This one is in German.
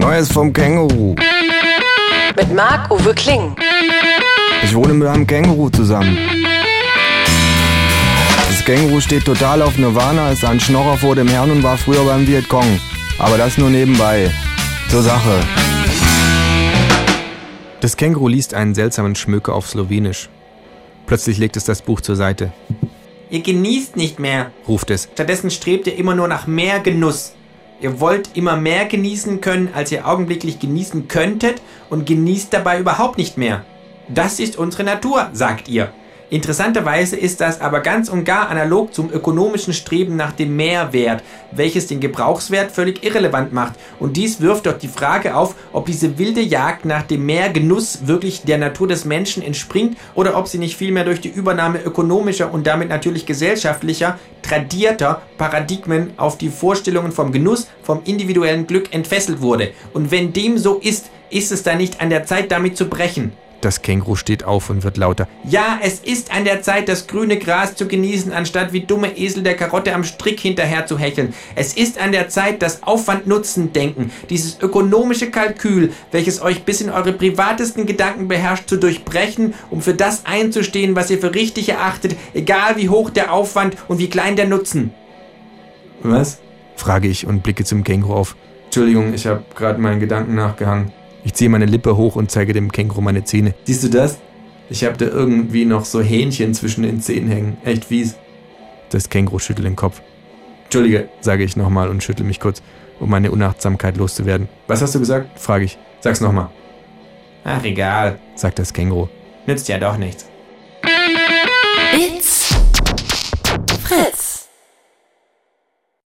Neues vom Känguru. Mit Marc-Uwe Kling. Ich wohne mit einem Känguru zusammen. Das Känguru steht total auf Nirvana, ist ein Schnorrer vor dem Herrn und war früher beim Vietcong. Aber das nur nebenbei. Zur Sache. Das Känguru liest einen seltsamen Schmöker auf Slowenisch. Plötzlich legt es das Buch zur Seite. Ihr genießt nicht mehr, ruft es. Stattdessen strebt ihr immer nur nach mehr Genuss. Ihr wollt immer mehr genießen können, als ihr augenblicklich genießen könntet und genießt dabei überhaupt nicht mehr. Das ist unsere Natur, sagt ihr. Interessanterweise ist das aber ganz und gar analog zum ökonomischen Streben nach dem Mehrwert, welches den Gebrauchswert völlig irrelevant macht. Und dies wirft doch die Frage auf, ob diese wilde Jagd nach dem Mehrgenuss wirklich der Natur des Menschen entspringt oder ob sie nicht vielmehr durch die Übernahme ökonomischer und damit natürlich gesellschaftlicher, tradierter Paradigmen auf die Vorstellungen vom Genuss, vom individuellen Glück entfesselt wurde. Und wenn dem so ist, ist es da nicht an der Zeit, damit zu brechen. Das Känguru steht auf und wird lauter. Ja, es ist an der Zeit, das grüne Gras zu genießen, anstatt wie dumme Esel der Karotte am Strick hinterher zu hecheln. Es ist an der Zeit, das Aufwand-Nutzen-Denken, dieses ökonomische Kalkül, welches euch bis in eure privatesten Gedanken beherrscht, zu durchbrechen, um für das einzustehen, was ihr für richtig erachtet, egal wie hoch der Aufwand und wie klein der Nutzen. Was? frage ich und blicke zum Känguru auf. Entschuldigung, ich habe gerade meinen Gedanken nachgehangen. Ich ziehe meine Lippe hoch und zeige dem Känguru meine Zähne. Siehst du das? Ich habe da irgendwie noch so Hähnchen zwischen den Zähnen hängen. Echt fies. Das Känguru schüttelt den Kopf. Entschuldige, sage ich nochmal und schüttle mich kurz, um meine Unachtsamkeit loszuwerden. Was hast du gesagt? frage ich. Sag's nochmal. Ach, egal, sagt das Känguru. Nützt ja doch nichts.